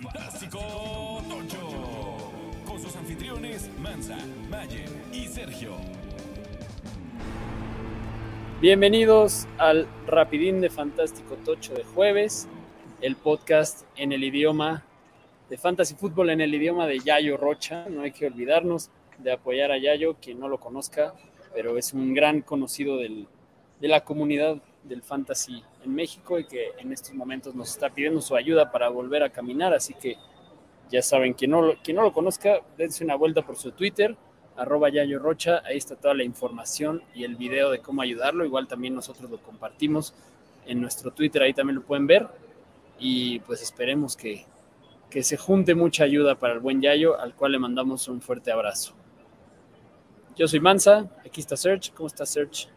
Fantástico Tocho. Con sus anfitriones Mansa, Mayer y Sergio. Bienvenidos al Rapidín de Fantástico Tocho de jueves, el podcast en el idioma de Fantasy Fútbol, en el idioma de Yayo Rocha. No hay que olvidarnos de apoyar a Yayo, quien no lo conozca, pero es un gran conocido de la comunidad del fantasy en México y que en estos momentos nos está pidiendo su ayuda para volver a caminar. Así que ya saben, quien no, no lo conozca, dense una vuelta por su Twitter, arroba Yayo Rocha, ahí está toda la información y el video de cómo ayudarlo. Igual también nosotros lo compartimos en nuestro Twitter, ahí también lo pueden ver. Y pues esperemos que, que se junte mucha ayuda para el buen Yayo, al cual le mandamos un fuerte abrazo. Yo soy Mansa, aquí está Serge. ¿Cómo está Serge?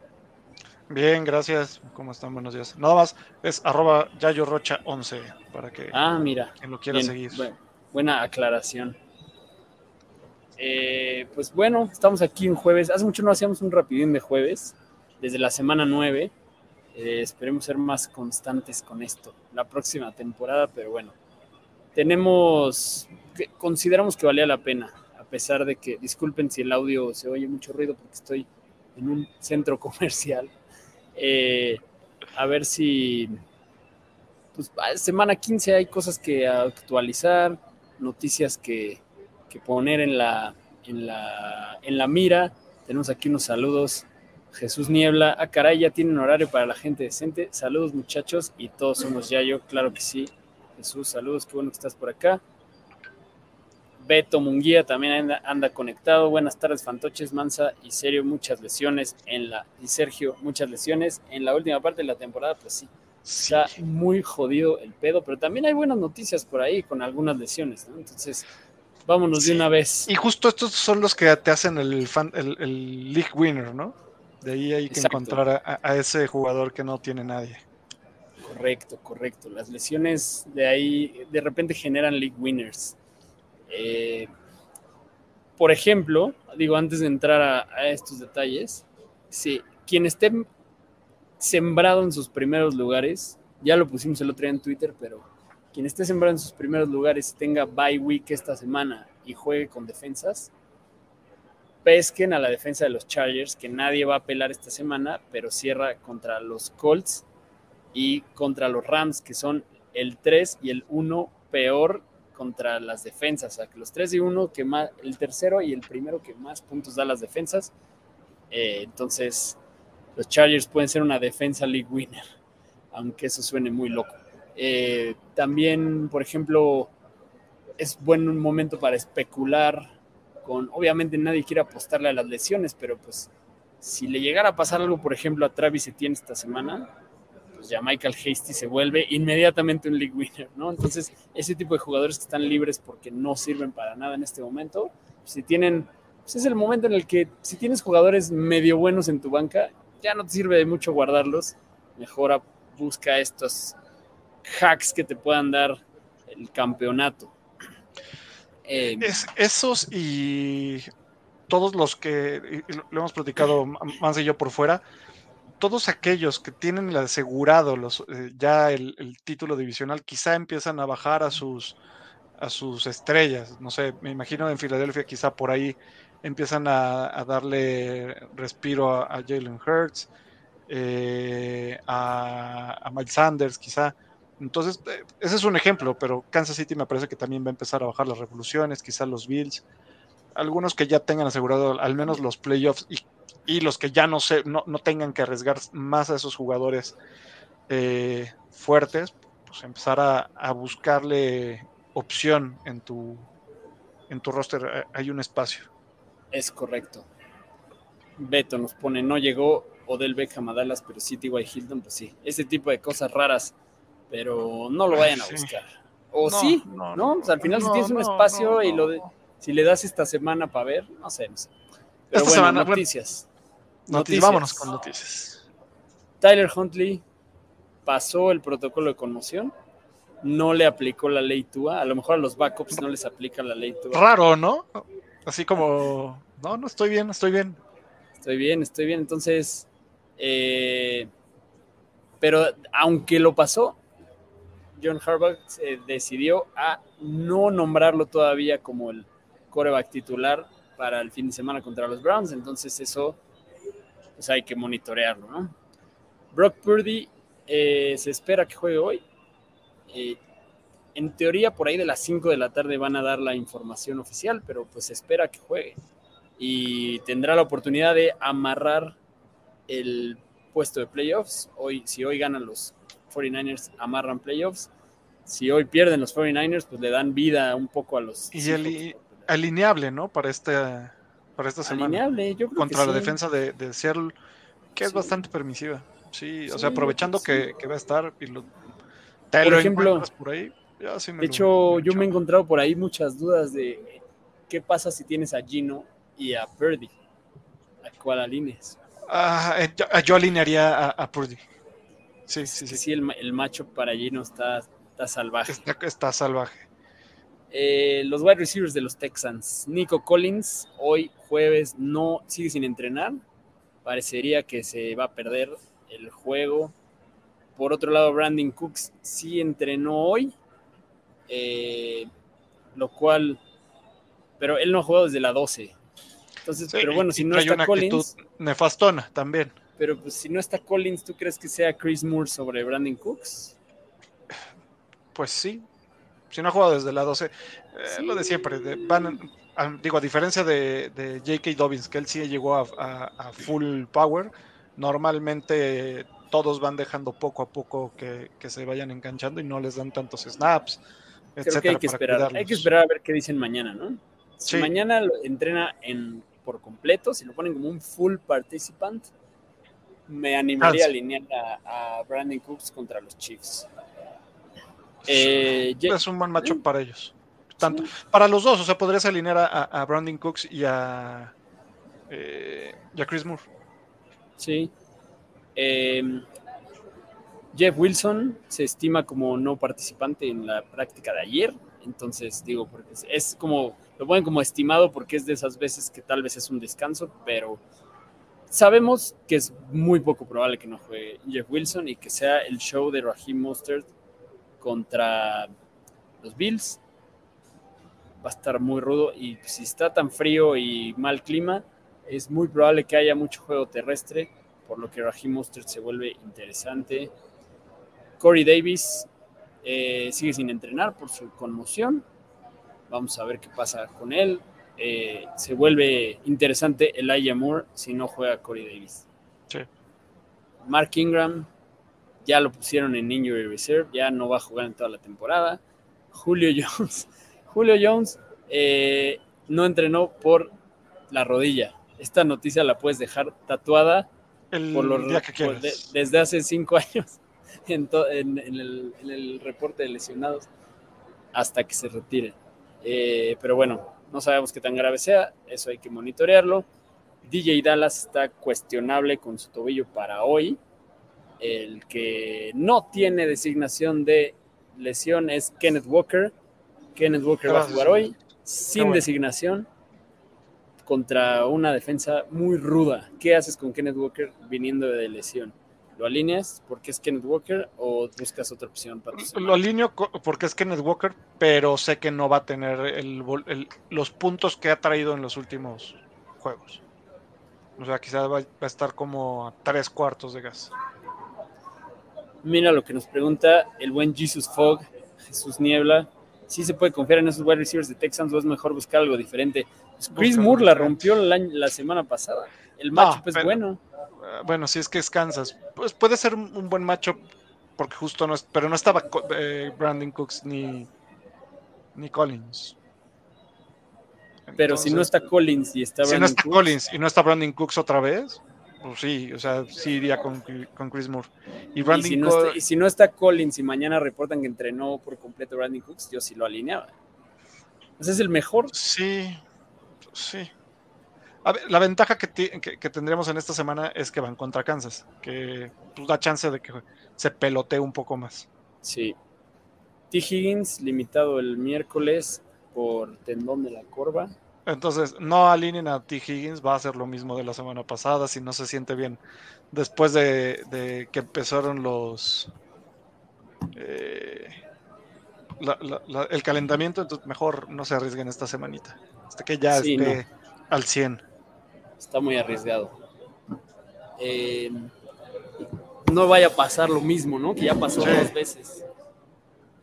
Bien, gracias. ¿Cómo están? Buenos días. Nada más es arroba Yayo Rocha 11 para que ah, mira, quien lo quiera bien, seguir. bu- buena aclaración. Eh, pues bueno, estamos aquí un jueves. Hace mucho no hacíamos un rapidín de jueves, desde la semana 9. Eh, esperemos ser más constantes con esto la próxima temporada, pero bueno, tenemos, que- consideramos que valía la pena, a pesar de que, disculpen si el audio se oye mucho ruido porque estoy en un centro comercial. Eh, a ver si, pues, semana 15 hay cosas que actualizar, noticias que, que poner en la, en, la, en la mira. Tenemos aquí unos saludos. Jesús Niebla, ah, caray, ya tienen horario para la gente decente. Saludos, muchachos, y todos somos Yayo, claro que sí. Jesús, saludos, qué bueno que estás por acá. Beto Munguía también anda, anda conectado. Buenas tardes, Fantoches, Mansa y Serio. Muchas lesiones en la. Y Sergio, muchas lesiones en la última parte de la temporada, pues sí. Sí. Está muy jodido el pedo, pero también hay buenas noticias por ahí con algunas lesiones, ¿no? Entonces, vámonos de una vez. Y justo estos son los que te hacen el, fan, el, el league winner, ¿no? De ahí hay que Exacto. encontrar a, a ese jugador que no tiene nadie. Correcto, correcto. Las lesiones de ahí de repente generan league winners. Eh, por ejemplo, digo, antes de entrar a, a estos detalles, si quien esté sembrado en sus primeros lugares, ya lo pusimos el otro día en Twitter, pero quien esté sembrado en sus primeros lugares tenga bye week esta semana y juegue con defensas, pesquen a la defensa de los Chargers, que nadie va a pelar esta semana, pero cierra contra los Colts y contra los Rams, que son el 3 y el 1 peor contra las defensas. O sea, que los 3 y 1, que más, el tercero y el primero que más puntos da las defensas. Eh, entonces, los Chargers pueden ser una defensa league winner, aunque eso suene muy loco. Eh, también, por ejemplo, es buen momento para especular con, obviamente nadie quiere apostarle a las lesiones, pero pues si le llegara a pasar algo, por ejemplo, a Travis Etienne esta semana, pues ya Michael Hasty se vuelve inmediatamente un league winner, ¿no? Entonces, ese tipo de jugadores que están libres porque no sirven para nada en este momento, si tienen, pues es el momento en el que si tienes jugadores medio buenos en tu banca, ya no te sirve de mucho guardarlos, mejor a- busca estos hacks que te puedan dar el campeonato. Eh, Es, esos y todos los que lo hemos platicado más y yo por fuera, todos aquellos que tienen asegurado eh, ya el, título divisional, quizá empiezan a bajar a sus estrellas. No sé, me imagino en Filadelfia quizá por ahí empiezan a, darle respiro a, Jalen Hurts, eh, a, a Miles Sanders quizá. Entonces, eh, ese es un ejemplo, pero Kansas City me parece que también va a empezar a bajar las revoluciones, quizás los Bills, algunos que ya tengan asegurado al menos los playoffs y, y los que ya no, se, no, no tengan que arriesgar más a esos jugadores eh, fuertes, pues empezar a, a, buscarle opción en tu, en tu roster, eh, hay un espacio. Es correcto. Beto nos pone, no llegó Odell Beckham a Dallas, pero sí T.Y. Hilton, pues sí, ese tipo de cosas raras pero no lo vayan a Sí. buscar. O No, sí, no, ¿no? no, O sea, al final si tienes un espacio y lo de, si le das esta semana para ver, no sé, no sé. Pero Esta bueno, semana, bueno, noticias. Noticias. Vámonos con noticias. Tyler Huntley pasó el protocolo de conmoción, no le aplicó la ley TUA, a lo mejor a los backups no les aplica la ley TUA. Raro, ¿no? Así como, no, no estoy bien, estoy bien. Estoy bien, estoy bien. Entonces, eh, pero aunque lo pasó, John Harbaugh eh, decidió a no nombrarlo todavía como el coreback titular para el fin de semana contra los Browns, entonces eso pues hay que monitorearlo, ¿no? Brock Purdy eh, se espera que juegue hoy. Eh, en teoría, por ahí de las 5 de la tarde van a dar la información oficial, pero pues se espera que juegue. Y tendrá la oportunidad de amarrar el puesto de playoffs. Hoy, si hoy ganan los 49ers, amarran playoffs. Si hoy pierden los 49ers, pues le dan vida un poco a los. Y el, alineable, ¿no? Para, este, para esta semana. Alineable, yo creo Contra que la sí. defensa de, de Seattle, que es bastante permisiva. Sí, o sea, aprovechando que, que va a estar y lo. Por ejemplo, por ahí, ya me De lo- hecho, yo me he encontrado por ahí muchas dudas de qué pasa si tienes a Gino y a Purdy. ¿A cuál alineas? Ah, eh, yo, yo alinearía a, a Purdy. Sí, sí, Sí, sí. el, ma- el macho para Gino está, está salvaje. Está, está salvaje. Eh, los wide receivers de los Texans. Nico Collins, hoy jueves, no sigue sin entrenar. Parecería que se va a perder el juego. Por otro lado, Brandon Cooks sí entrenó hoy. eh, lo cual. Pero él no ha jugado desde la 12. Entonces, Sí, pero bueno, y si no está una Collins, nefastona también. pero pues si no está Collins, ¿tú crees que sea Chris Moore sobre Brandon Cooks? Pues sí. Si no ha jugado desde la 12, eh, Sí. lo de siempre. de- van, a- digo, a diferencia de, de J.K. Dobbins, que él sí llegó a, a- a full power, normalmente todos van dejando poco a poco que, que se vayan enganchando y no les dan tantos snaps, Creo que etcétera, hay que esperar. Hay cuidarlos. que esperar a ver qué dicen mañana, ¿no? Si Sí. mañana lo entrena en, por completo, si lo ponen como un full participant, me animaría Ah, a alinear a, a Brandon Cooks contra los Chiefs. Eh, Es un buen macho para ellos. Tanto, Para los dos, o sea, podrías alinear a, Brandon Cooks y a, eh, y a Chris Moore. Sí. Eh, Jeff Wilson se estima como no participante en la práctica de ayer. Entonces, digo, porque es, es como, lo ponen como estimado porque es de esas veces que tal vez es un descanso, pero sabemos que es muy poco probable que no juegue Jeff Wilson y que sea el show de Raheem Mostert contra los Bills. Va a estar muy rudo y si está tan frío y mal clima, es muy probable que haya mucho juego terrestre, por lo que Raheem Mostert se vuelve interesante. Corey Davis eh, sigue sin entrenar por su conmoción. Vamos a ver qué pasa con él. Eh, se vuelve interesante Elijah Moore si no juega Corey Davis. Sí. Mark Ingram ya lo pusieron en Injury Reserve, ya no va a jugar en toda la temporada. Julio Jones, Julio Jones eh, no entrenó por la rodilla. Esta noticia la puedes dejar tatuada El por los, día que por quieras. de- desde hace cinco años en, to- en- en el, en el reporte de lesionados hasta que se retire. Eh, pero bueno, no sabemos qué tan grave sea, eso hay que monitorearlo. DJ Dallas está cuestionable con su tobillo para hoy. El que no tiene designación de lesión es Kenneth Walker. Kenneth Walker va a jugar hoy sin bueno. designación contra una defensa muy ruda. ¿Qué haces con Kenneth Walker viniendo de lesión? ¿Lo alineas porque es Kenneth Walker o buscas otra opción para Lo alineo porque es Kenneth Walker, pero sé que no va a tener el vol- el- los puntos que ha traído en los últimos juegos. O sea, quizás va, va a estar como a tres cuartos de gas. Mira lo que nos pregunta el buen Jesus Fogg, Jesús Niebla. ¿Sí se puede confiar en esos wide receivers de Texans o es mejor buscar algo diferente? Pues Chris Moore la rompió la, la semana pasada. El No, matchup es pero- bueno. Ah, Bueno, si es que es Kansas, pues puede ser un, buen macho porque justo no es, pero no estaba eh, Brandon Cooks ni ni Collins. Pero si no está Collins y está si no Brandon está Cooks, Collins y no está Brandon Cooks otra vez, pues sí, o sea, sí iría con, con Chris Moore. Y y Brandon si, no está, y si no está Collins y mañana reportan que entrenó por completo Brandon Cooks, yo sí lo alineaba. Ese es el mejor. Sí, sí. A ver, la ventaja que- que tendremos en esta semana es que van contra Kansas, que pues, da chance de que se pelotee un poco más. Sí. T. Higgins, limitado el miércoles por tendón de la corva. Entonces, no alineen a T. Higgins, va a ser lo mismo de la semana pasada, si no se siente bien. Después de, de que empezaron los... eh, la- la- la- el calentamiento, entonces mejor no se arriesguen esta semanita. Hasta que ya Sí, esté al 100. Está muy arriesgado. Eh, no vaya a pasar lo mismo, ¿no? Que ya pasó Sí. dos veces.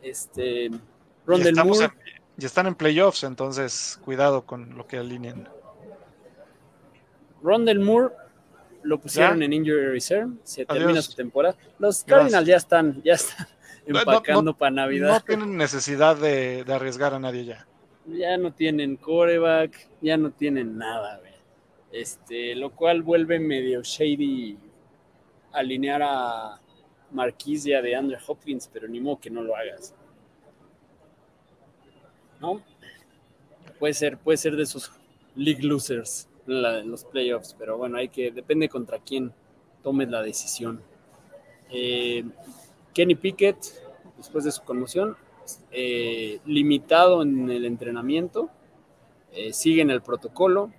Este. Estamos Moore, en- y están en playoffs, entonces cuidado con lo que alineen. Rondell Moore lo pusieron ¿Ya? en Injury Reserve. Se termina su temporada. Los. Cardinals ya están, ya están No, no, empacando para No Navidad. tienen necesidad de, de arriesgar a nadie ya. ya no tienen coreback, ya no tienen nada, güey. Este, lo cual vuelve medio shady alinear a Marquisia de Andrew Hopkins, pero ni modo que no lo hagas. ¿No? Puede ser, puede ser de esos league losers en los playoffs, pero bueno, hay que, depende contra quién tomes la decisión. Eh, Kenny Pickett, después de su conmoción, eh, limitado en el entrenamiento, eh, sigue en el protocolo,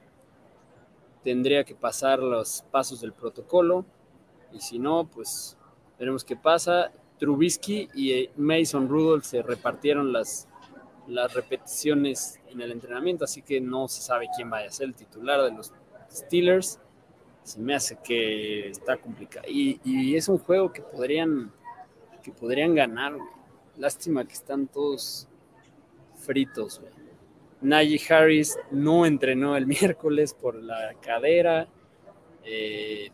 tendría que pasar los pasos del protocolo, y si no, pues veremos qué pasa. Trubisky y eh, Mason Rudolph se repartieron las, las repeticiones en el entrenamiento, así que no se sabe quién vaya a ser el titular de los Steelers. Se me hace que está complicado. Y, es un juego que podrían, que podrían ganar. Lástima que están todos fritos, güey. Harris no entrenó el miércoles por la cadera. Eh,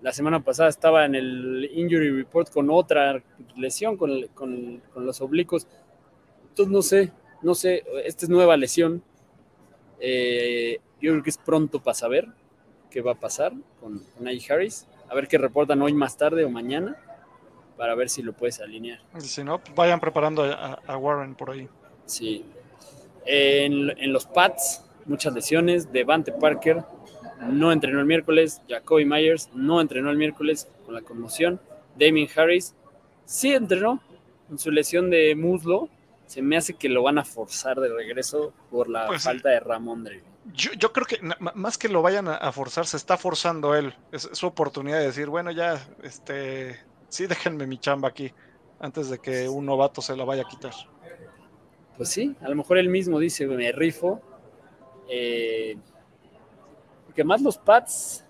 la semana pasada estaba en el injury report con otra lesión, con, con- con los oblicuos. Entonces no sé, no sé, esta es nueva lesión. Eh, yo creo que es pronto para saber qué va a pasar con, con Harris. A ver qué reportan hoy más tarde o mañana para ver si lo puedes alinear. Si no, vayan preparando a, a Warren por ahí. Sí. En, en los Pats, muchas lesiones. Devante Parker no entrenó el miércoles. Jacoby Myers no entrenó el miércoles con la conmoción. Damien Harris sí entrenó con su lesión de muslo. Se me hace que lo van a forzar de regreso por la Pues falta de Ramondre. Yo, yo creo que más que lo vayan a, forzar, se está forzando él. Es, es su oportunidad de decir, bueno, ya, este, sí, déjenme mi chamba aquí antes de que un novato se la vaya a quitar. Pues sí, a lo mejor él mismo dice, me rifo. Eh, porque más los Pats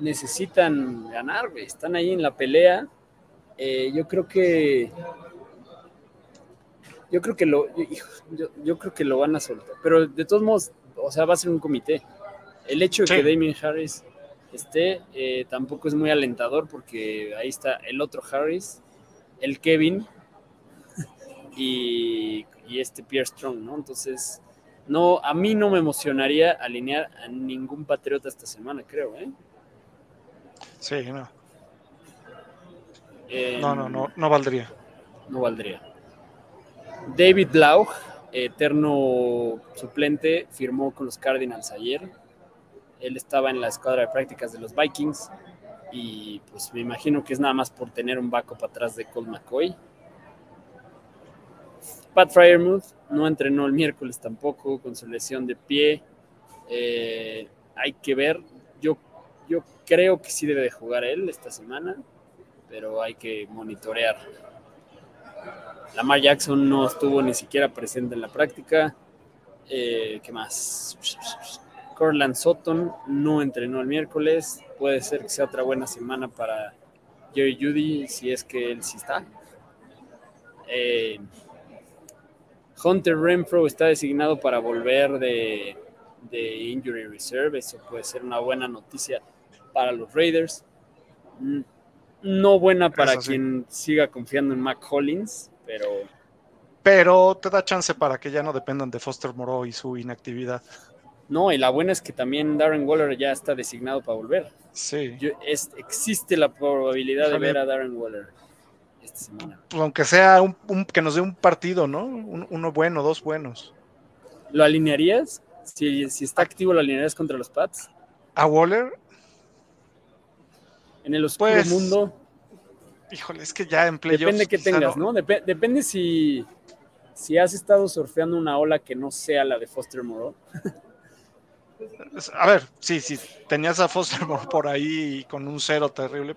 necesitan ganar. Están ahí en la pelea. Eh, yo creo que. Yo creo que lo. Yo, yo creo que lo van a soltar. Pero de todos modos, o sea, va a ser un comité. El hecho de que Damien Harris esté eh, tampoco es muy alentador porque ahí está el otro Harris, el Kevin y, y este Pierre Strong, ¿no? Entonces, no, a mí no me emocionaría alinear a ningún patriota esta semana, creo, ¿eh? Sí, no, Eh, no, no, no, no valdría. No valdría. David Blau, eterno suplente, firmó con los Cardinals ayer. Él estaba en la escuadra de prácticas de los Vikings y pues me imagino que es nada más por tener un backup atrás de Colt McCoy. Pat Fryermuth no entrenó el miércoles tampoco con su lesión de pie. Eh, hay que ver. Yo, yo creo que sí debe de jugar él esta semana, pero hay que monitorear. Lamar Jackson no estuvo ni siquiera presente en la práctica. Eh, ¿Qué más? Corland Sutton no entrenó el miércoles. Puede ser que sea otra buena semana para Jerry Judy, si es que él sí está. Eh, Hunter Renfro está designado para volver de, de Injury Reserve. Eso puede ser una buena noticia para los Raiders. Mm, No buena para sí. quien siga confiando en Mac Hollins, pero Pero te da chance para que ya no dependan de Foster Moreau y su inactividad. no, y la buena es que también Darren Waller ya está designado para volver. Sí, Yo- es- existe la probabilidad de ver a Darren Waller esta semana. pues aunque sea un, un- que nos dé un partido, ¿no? Un- uno bueno, dos buenos. ¿Lo alinearías? Si, si está activo, ¿lo alinearías contra los Pats? A Waller, En el oscuro Pues, mundo, híjole, es que ya en playoffs. depende que tengas, ¿no? Dep- depende si, si has estado surfeando una ola que no sea la de Foster Moreau. A ver, sí, sí, tenías a Foster Moreau por ahí y con un cero terrible,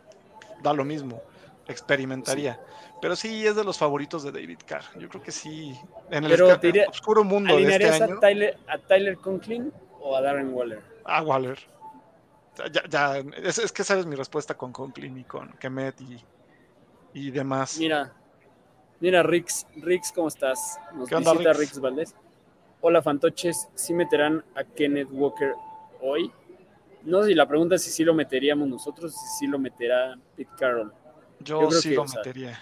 da lo mismo. experimentaría. Pero sí es de los favoritos de David Carr. Yo creo que sí. En el Pero te oscuro mundo de este ¿Alinearías año. a Tyler, a Tyler Conklin o a Darren Waller? A Waller. Ya, ya, es, es que sabes mi respuesta con Conklin y con Kemet y, y demás. Mira, mira, Rix, Rix, ¿cómo estás? Nos ¿Qué onda, visita Rix? Rix Valdés. Hola, fantoches, ¿sí meterán a Kenneth Walker hoy? No sé si la pregunta es si sí lo meteríamos nosotros, si sí lo meterá Pete Carroll. yo yo creo sí que, lo o sea- metería.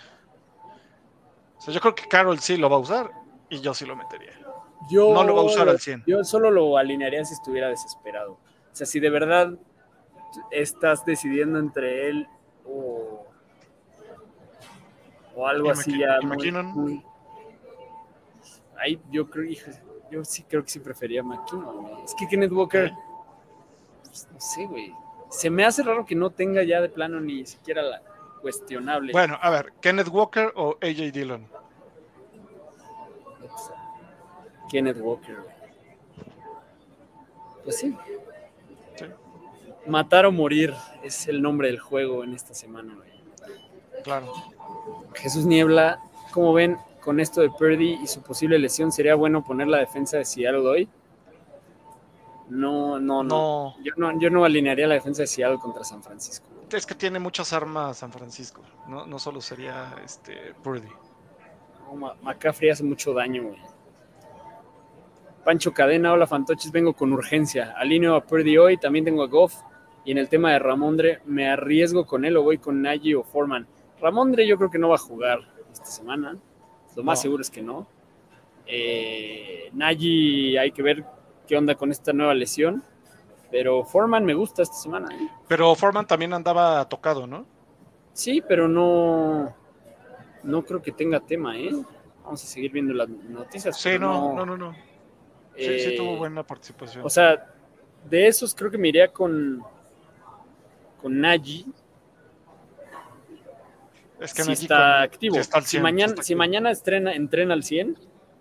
O sea, yo creo que Carol sí lo va a usar y yo sí lo metería. Yo No lo va a usar al 100. Yo solo lo alinearía si estuviera desesperado. O sea, si de verdad estás decidiendo entre él o, o algo ¿Y así ya muy- muy- Ahí yo creo, hijo, yo sí creo que sí prefería a McKinnon. güey. Es que Kenneth Walker, pues, no sé, güey. Se me hace raro que no tenga ya de plano ni siquiera la cuestionable. Bueno, a ver, Kenneth Walker o AJ Dillon. Kenneth Walker, güey. Pues sí. Sí. Matar o morir es el nombre del juego en esta semana, güey. Claro. Jesús Niebla, ¿cómo ven con esto de Purdy y su posible lesión? ¿Sería bueno poner la defensa de Seattle hoy? No, no, no. No, Yo no, yo no alinearía la defensa de Seattle contra San Francisco. es que tiene muchas armas San Francisco. No, no solo sería este Purdy. No, McCaffrey hace mucho daño, güey. Pancho Cadena, hola fantoches, vengo con urgencia. Alineo a Purdy hoy, también tengo a Goff. Y en el tema de Ramondre, ¿me arriesgo con él o voy con Nagy o Foreman? Ramondre yo creo que no va a jugar esta semana. Lo más No. seguro es que no. Eh, Nagy hay que ver qué onda con esta nueva lesión. Pero Foreman me gusta esta semana. ¿eh? Pero Foreman también andaba tocado, ¿no? Sí, pero no, no creo que tenga tema, ¿eh? Vamos a seguir viendo las noticias. Sí, pero no, no, no, no. Sí, sí eh, tuvo buena participación. O sea, de esos creo que me iría con, con Nagy, es que si está activo. si está al si 100, mañana, está si mañana estrena, entrena al 100,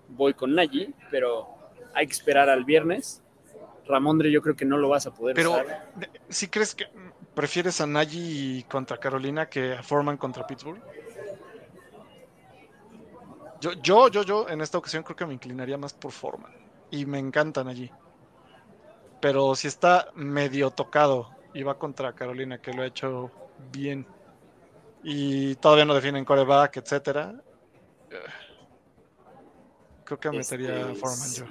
voy con Nagy, pero hay que esperar al viernes. Ramondre yo creo que no lo vas a poder Pero, usar. ¿sí crees que prefieres a Nagy contra Carolina que a Foreman contra Pittsburgh? Yo, yo, yo, yo, en esta ocasión creo que me inclinaría más por Foreman. Y me encantan allí. Pero si está medio tocado y va contra Carolina, que lo ha hecho bien, y todavía no definen coreback, etcétera, creo que metería Este, Foreman yo.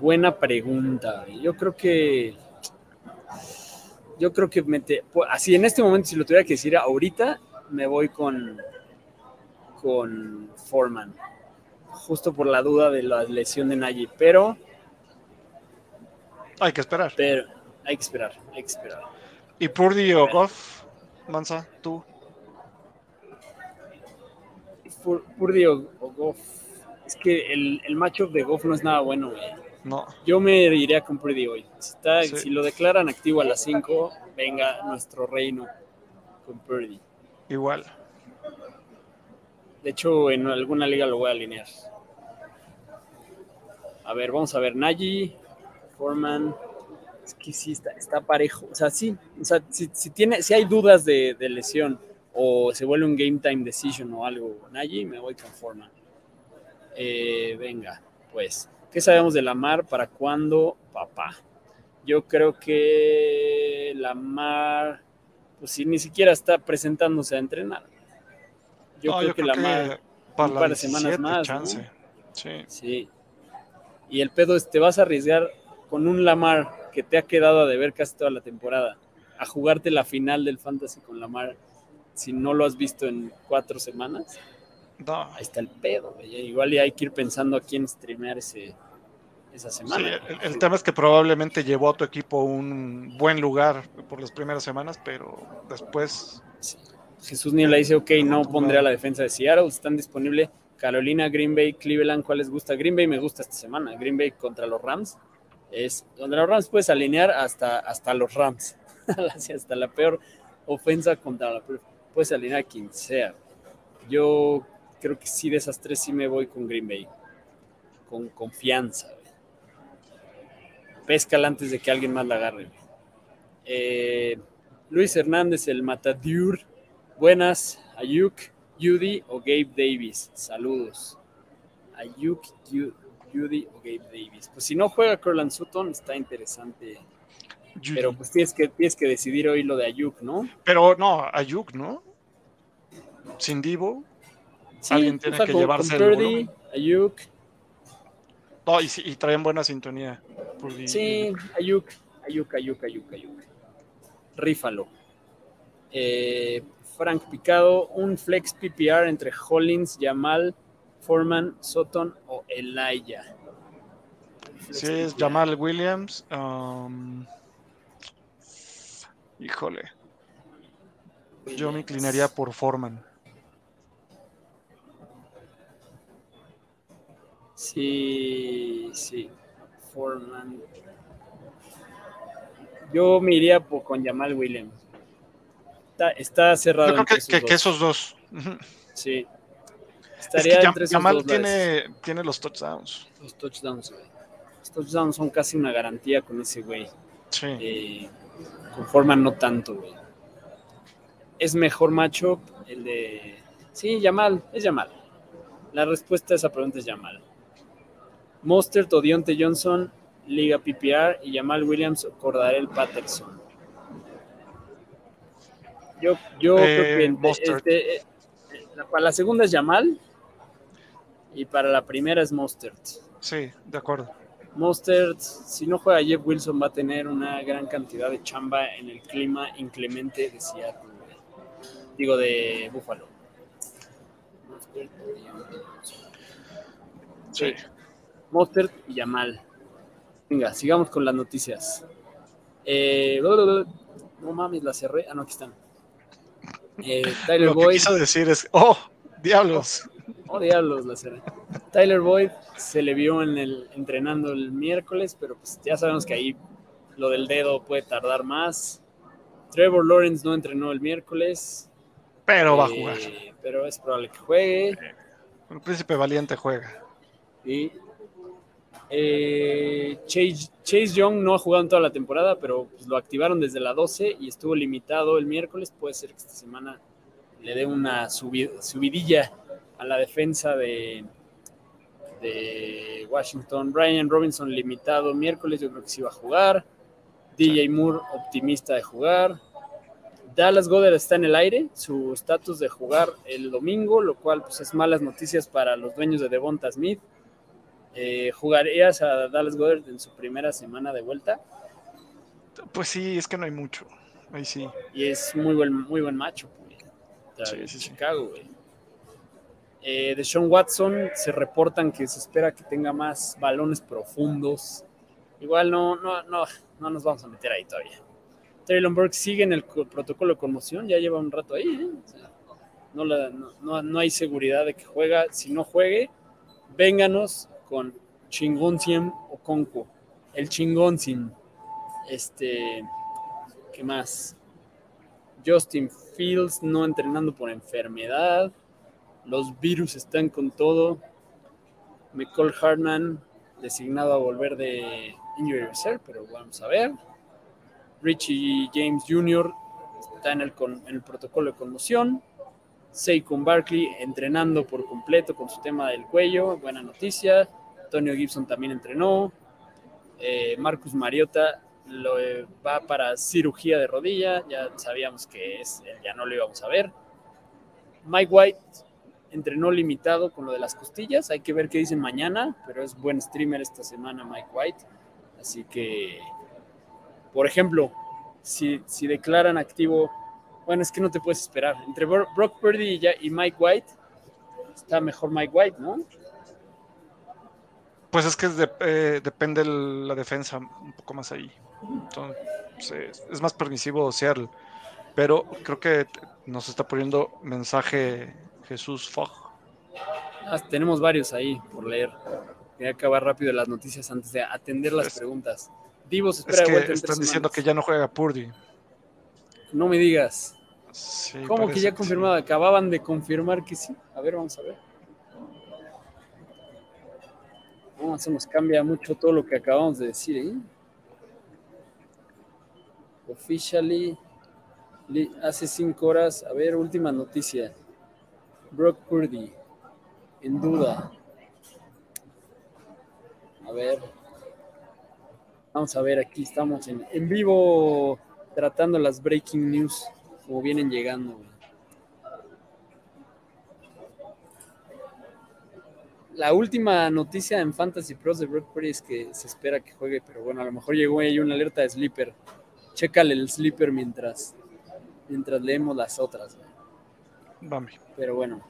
Buena pregunta. Yo creo que. Yo creo que mete. pues, Así en este momento, si lo tuviera que decir ahorita, me voy con. Con Foreman. Justo por la duda de la lesión de Nagy. Pero, Hay que esperar. pero hay que esperar, hay que esperar. ¿Y Purdy o Goff? Mansa, tú. Pur- Purdy o, o Goff. Es que el, el matchup de Goff no es nada bueno, güey. No. Yo me iría con Purdy hoy. Si, está- Sí. si lo declaran activo a las 5, venga nuestro reino con Purdy. Igual. De hecho, en alguna liga lo voy a alinear. A ver, vamos a ver. Nagy, Foreman. Es que sí, está, está parejo. O sea, sí. O sea, si, si tiene, si hay dudas de, de lesión o se vuelve un game time decision o algo, Nagy, me voy con Foreman. Eh, venga, pues. ¿Qué sabemos de Lamar? ¿Para cuándo, papá? Yo creo que Lamar, pues sí, ni siquiera está presentándose a entrenar. Yo No, creo que Lamar, para un par de semanas 17, más. Sí. sí. Y el pedo es, te vas a arriesgar con un Lamar que te ha quedado a deber casi toda la temporada, a jugarte la final del Fantasy con Lamar si no lo has visto en cuatro semanas. No. Ahí está el pedo, güey. Igual y hay que ir pensando a quién streamear ese, esa Sí, semana. el, el tema es que probablemente llevó a tu equipo a un buen lugar por las primeras semanas, pero después Sí. Jesús Niebla dice, ok, no pondré a la defensa de Seattle, están disponibles Carolina, Green Bay, Cleveland, ¿cuál les gusta? Green Bay me gusta esta semana, Green Bay contra los Rams, es los Rams puedes alinear hasta, hasta los Rams, hasta la peor ofensa contra la peor, puedes alinear a quien sea. Yo creo que sí, de esas tres sí me voy con Green Bay, con confianza. Péscala antes de que alguien más la agarre. Eh, Luis Hernández, el Matadur. Buenas, Ayuk, Judy o Gabe Davis. Saludos. Ayuk, Yu- Judy o Gabe Davis. Pues si no juega Corland Sutton, está interesante. Judy. Pero pues tienes que, tienes que decidir hoy lo de Ayuk, ¿no? Pero no, Ayuk, ¿no? Sin Divo. Alguien tiene que con- llevarse con el Purdy. Ayuk. No, y, traen buena sintonía. Purdy. Sí, Ayuk, Ayuk, Ayuk, Ayuk, Ayuk. Rífalo. Eh, Frank Picado, un flex PPR entre Hollins, Yamal, Foreman, Sutton o. Flex Sí, es. Jamal Williams. um, híjole, yo me inclinaría por Foreman. Sí, sí. Foreman. Yo me iría por- con Jamal Williams. Está, está cerrado. Yo creo entre que, esos que- que dos. esos dos. Ujú. Sí. Es Estaría que entre esos Jamal dos lares. tiene, tiene los touchdowns. Los touchdowns, güey. Los touchdowns son casi una garantía con ese güey. Sí. Eh, con no tanto, güey. Es mejor matchup el de. Sí, Yamal, es Yamal. La respuesta a esa pregunta es Yamal. Mostert o Dionte Johnson, Liga PPR y Yamal Williams o Cordarel Patterson. Yo, yo Eh, creo que Mostert. este, eh, la- para la segunda es Yamal y para la primera es Mostert. Sí, de acuerdo. Mostert, si no juega Jeff Wilson, va a tener una gran cantidad de chamba en el clima inclemente de Seattle. Digo, de Buffalo. Yamal. Sí. Mostert y Yamal. Venga, sigamos con las noticias. Eh, no mames, la cerré. Ah, no, aquí están. Eh, Tyler Lo que quiso decir es, oh, diablos. Oh, diablos, la cerré. Tyler Boyd se le vio en el entrenando el miércoles, pero pues ya sabemos que ahí lo del dedo puede tardar más. Trevor Lawrence no entrenó el miércoles. Pero va a eh, jugar. Pero es probable que juegue. El príncipe valiente juega. Y eh, Chase, Chase Young no ha jugado en toda la temporada, pero pues, lo activaron desde la 12 y estuvo limitado el miércoles. Puede ser que esta semana le dé una subi- subidilla a la defensa de, de Washington. Brian Robinson limitado miércoles, yo creo que sí va a jugar. DJ Moore optimista de jugar. Dallas Goddard está en el aire, su estatus de jugar el domingo, lo cual pues, es malas noticias para los dueños de Devonta Smith. Eh, ¿Jugarías a Dallas Goddard en su primera semana de vuelta? Pues sí, es que no hay mucho. Ahí sí. Y es muy buen, muy buen macho, güey. Contra Sí, sí, sí. Chicago, güey. Eh, de Sean Watson se reportan que se espera que tenga más balones profundos. Igual no, no, no, no nos vamos a meter ahí todavía. Traylon Burke sigue en el co- protocolo de conmoción, ya lleva un rato ahí. ¿eh? O sea, no, la- no- no- hay seguridad de que juega. Si no juegue, vénganos con Chingonciem o Conco. El Chingonciem. Este, ¿qué más? Justin Fields no entrenando por enfermedad. Los virus están con todo. Michael Hartman designado a volver de Injury Reserve, pero vamos a ver. Richie James Jr. está en el, con- el protocolo de conmoción. Saquon Barkley entrenando por completo con su tema del cuello, buena noticia. Antonio Gibson también entrenó. Eh, Marcus Mariota lo, eh, va para cirugía de rodilla, ya sabíamos que es, ya no lo íbamos a ver. Mike White entrenó limitado con lo de las costillas, hay que ver qué dicen mañana, pero es buen streamer esta semana Mike White, así que, por ejemplo, si, si declaran activo, bueno, es que no te puedes esperar, entre Bro- Brock Purdy y, y Mike White, está mejor Mike White, ¿no? Pues es que eh, depende la defensa un poco más ahí. Entonces, es más permisivo Seattle. Pero creo que nos está poniendo mensaje Jesús Fogg. Ah, tenemos varios ahí por leer. Voy a acabar rápido las noticias antes de atender las Es- preguntas. Divos Es espera de que vuelta en están tres diciendo que ya no juega Purdy. No me digas. Sí, ¿Cómo que ya sí. confirmado? Acababan de confirmar que sí. A ver, vamos a ver. No, eso nos cambia mucho todo lo que acabamos de decir, ¿eh? Officially. Hace cinco horas, a ver, última noticia. Brock Purdy, en duda. A ver. Vamos a ver, aquí estamos en, en vivo tratando las breaking news, como vienen llegando. La última noticia en Fantasy Pros de Brock Purdy es que se espera que juegue, pero bueno, a lo mejor llegó ahí una alerta de sleeper. Chécale el sleeper mientras, mientras leemos las otras. Bambi. Pero bueno,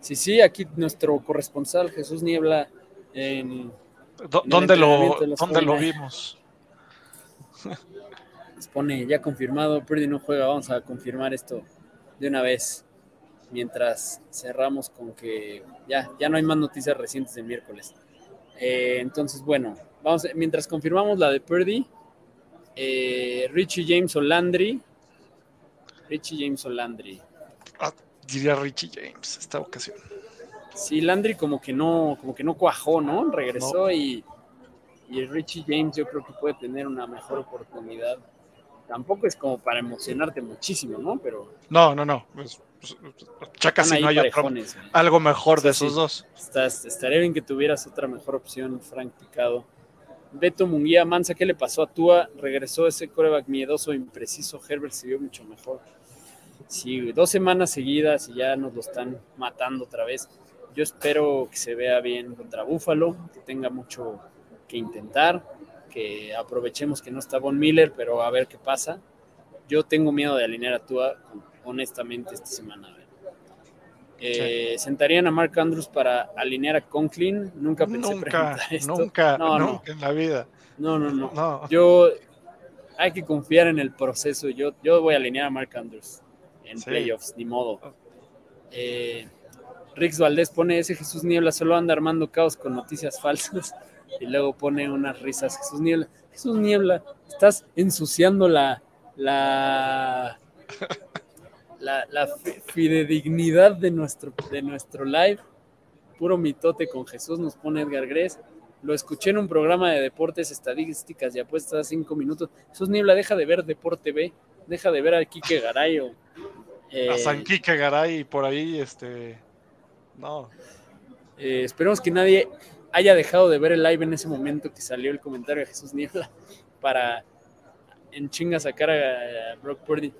sí, sí, aquí nuestro corresponsal Jesús Niebla en, ¿Dónde, lo, ¿Dónde lo 49ers. vimos? nos pone ya confirmado, Purdy no juega, vamos a confirmar esto de una vez. Mientras cerramos con que ya, ya no hay más noticias recientes del miércoles. Eh, entonces, bueno, vamos, a- mientras confirmamos la de Purdy, eh, Richie James O'Landry. Richie James O'Landry. Diría Richie James esta ocasión. Sí, Landry como que no, como que no cuajó, ¿no? Regresó y, y Richie James yo creo que puede tener una mejor oportunidad. Tampoco es como para emocionarte muchísimo, ¿no? Pero No, no, no. Pues, pues, si ahí no hay otro- algo mejor de esos sí. dos. Estás- estaría bien que tuvieras otra mejor opción, Frank Picado. Beto Munguía, Mansa, ¿qué le pasó a Tua? Regresó ese coreback miedoso, impreciso. Herbert se vio mucho mejor. Sí, dos semanas seguidas y ya nos lo están matando otra vez. Yo espero que se vea bien contra Búfalo, que tenga mucho que intentar, que aprovechemos que no está Von Miller, pero a ver qué pasa. Yo tengo miedo de alinear a Tua, honestamente, esta semana. Eh, ¿Sentarían a Mark Andrews para alinear a Conklin? Nunca pensé Nunca, preguntar esto. nunca, No, no. nunca en la vida. No, no, no. No. Yo hay que confiar en el proceso. Yo, yo voy a alinear a Mark Andrews en Sí. playoffs, ni modo. Eh, Rix Valdés pone ese Jesús Niebla solo anda armando caos con noticias falsas y luego pone unas risas. Jesús Niebla, Jesús Niebla, estás ensuciando la la la, la fi- fidedignidad de nuestro de nuestro live. Puro mitote con Jesús nos pone Edgar Gres. Lo escuché en un programa de deportes, estadísticas y apuestas cinco minutos. Jesús Niebla, deja de ver Deporte B, deja de ver a Quique Garay o, eh, A San Quique Garay y por ahí, este. No. eh, esperemos que nadie haya dejado de ver el live en ese momento que salió el comentario de Jesús Niebla para en chinga sacar a, a Brock Purdy.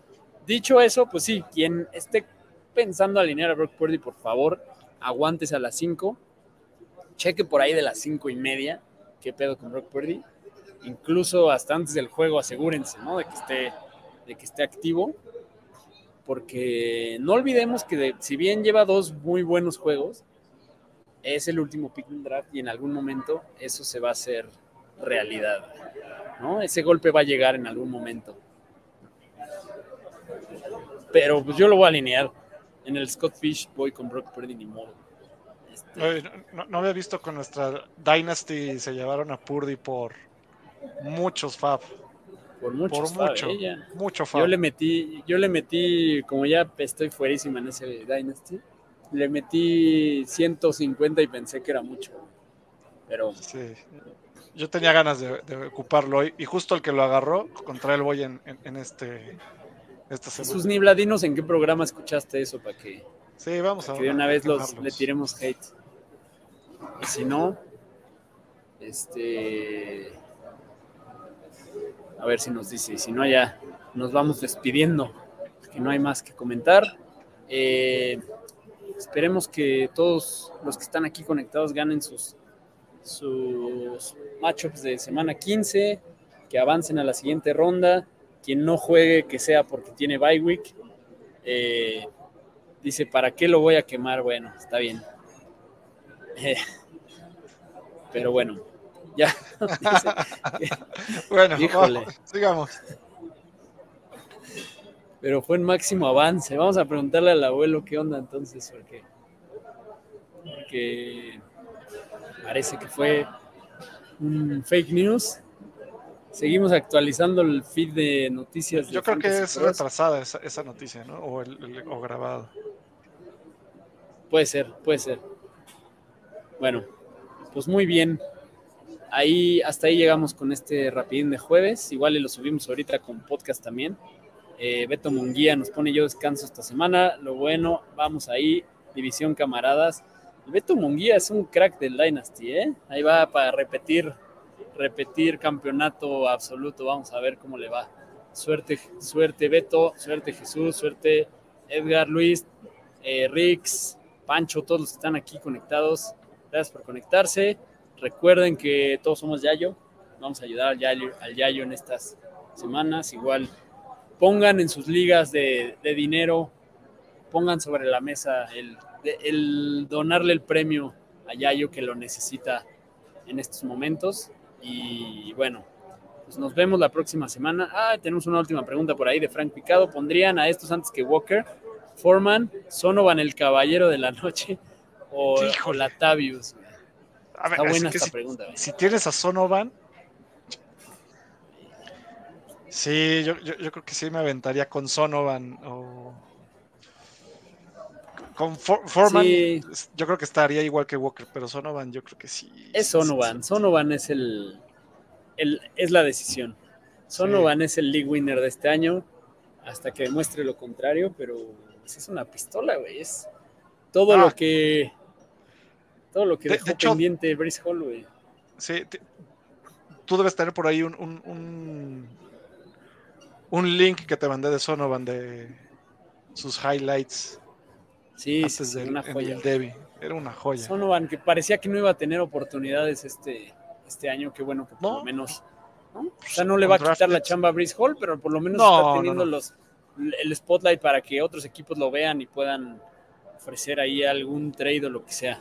Dicho eso, pues sí, quien esté pensando alinear a Brock Purdy, por favor, aguántese a las 5. Cheque por ahí de las 5 y media. ¿Qué pedo con Brock Purdy? Incluso hasta antes del juego, asegúrense, ¿no? De que esté, de que esté activo. Porque no olvidemos que si bien lleva dos muy buenos juegos, es el último pick del draft y en algún momento eso se va a hacer realidad. ¿no? Ese golpe va a llegar en algún momento. Pero pues yo lo voy a alinear. En el Scott Fish voy con Brock Purdy ni modo. Este, Oye, no, no había visto con nuestra Dynasty se llevaron a Purdy por muchos fab. Por mucho. Por mucho. ella. Mucho fab. Yo le metí, yo le metí, como ya estoy fuerísima en ese Dynasty, le metí 150 y pensé que era mucho. Pero Sí. Yo tenía ganas de, de ocuparlo hoy y justo el que lo agarró contra él voy en, en- en este esta semana. Jesús Nibla, dinos en qué programa escuchaste eso para que, Sí, vamos a que de una vez los, le tiremos hate. Y si no, este. A ver si nos dice. Si no, ya nos vamos despidiendo. Que no hay más que comentar. Eh, esperemos que todos los que están aquí conectados ganen sus, sus matchups de semana 15. Que avancen a la siguiente ronda. Quien no juegue, que sea porque tiene bye week. Eh, dice, ¿para qué lo voy a quemar? Bueno, está bien. Eh, pero bueno, ya. Bueno, vamos, sigamos. pero fue en máximo avance. Vamos a preguntarle al abuelo qué onda entonces, porque, porque parece que fue un fake news. Seguimos actualizando el feed de noticias. de Yo creo que es retrasada esa, esa noticia, ¿no? O, el, el- o grabado. Puede ser, puede ser. Bueno, pues muy bien. Ahí, hasta ahí llegamos con este rapidín de jueves. Igual lo subimos ahorita con podcast también. Eh, Beto Munguía nos pone yo descanso esta semana. Lo bueno, vamos ahí, división camaradas. Beto Munguía es un crack del Dynasty, ¿eh? Ahí va para repetir, repetir campeonato absoluto. Vamos a ver cómo le va. Suerte, suerte Beto, suerte Jesús, suerte Edgar, Luis, eh, Rix, Pancho, todos los que están aquí conectados. Gracias por conectarse. Recuerden que todos somos Yayo. Vamos a ayudar al Yayo, al Yayo en estas semanas. Igual pongan en sus ligas de, de dinero, pongan sobre la mesa el, el, donarle el premio a Yayo que lo necesita en estos momentos. Y bueno, pues nos vemos la próxima semana. Ah, tenemos una última pregunta por ahí de Frank Picado. ¿Pondrían a estos antes que Walker? Foreman, Sonovan el caballero de la noche o, o Latavius. A ver, Está buena esta si, pregunta. Si tienes a Sonovan, sí, yo, yo, yo, creo que sí me aventaría con Sonovan o con For Foreman. Sí. Yo creo que estaría igual que Walker, pero Sonovan, yo creo que sí. Es Sonovan. Sonovan es el, el, es la decisión. Sonovan es el league winner de este año hasta que demuestre lo contrario, pero es una pistola, güey. Es todo ah. lo que. Todo lo que de, dejó de hecho, pendiente Brice Hall, güey. Sí, te, tú debes tener por ahí un, un, un, un, link que te mandé de Sonovan de sus highlights. Sí, antes sí, de, una joya. El Debbie. Era una joya. Sonovan, que parecía que no iba a tener oportunidades este, este año, qué bueno que por no. lo menos. ¿no? O sea, no le va a quitar la chamba a Brice Hall, pero por lo menos no, está teniendo los el spotlight para que otros equipos lo vean y puedan ofrecer ahí algún trade o lo que sea.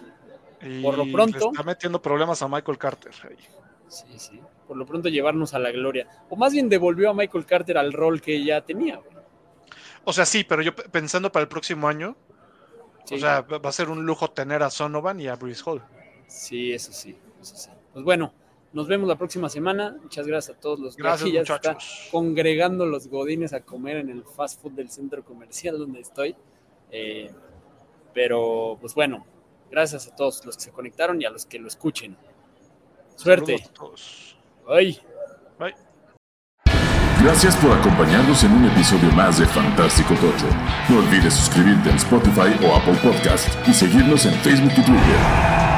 Y Por lo pronto. está metiendo problemas a Michael Carter ahí. Sí, sí. Por lo pronto llevarnos a la gloria. O más bien devolvió a Michael Carter al rol que ya tenía. O sea, sí, pero yo pensando para el próximo año, sí. o sea, va a ser un lujo tener a Sonovan y a Bruce Hall. Sí, eso sí, eso sí. Pues bueno, nos vemos la próxima semana. Muchas gracias a todos los gracias, ya muchachos. está congregando los godines a comer en el fast food del centro comercial donde estoy. Eh, pero, pues bueno, gracias a todos los que se conectaron y a los que lo escuchen. Suerte. Bye. Bye. Gracias por acompañarnos en un episodio más de Fantástico Tocho. No olvides suscribirte en Spotify o Apple Podcast y seguirnos en Facebook y Twitter.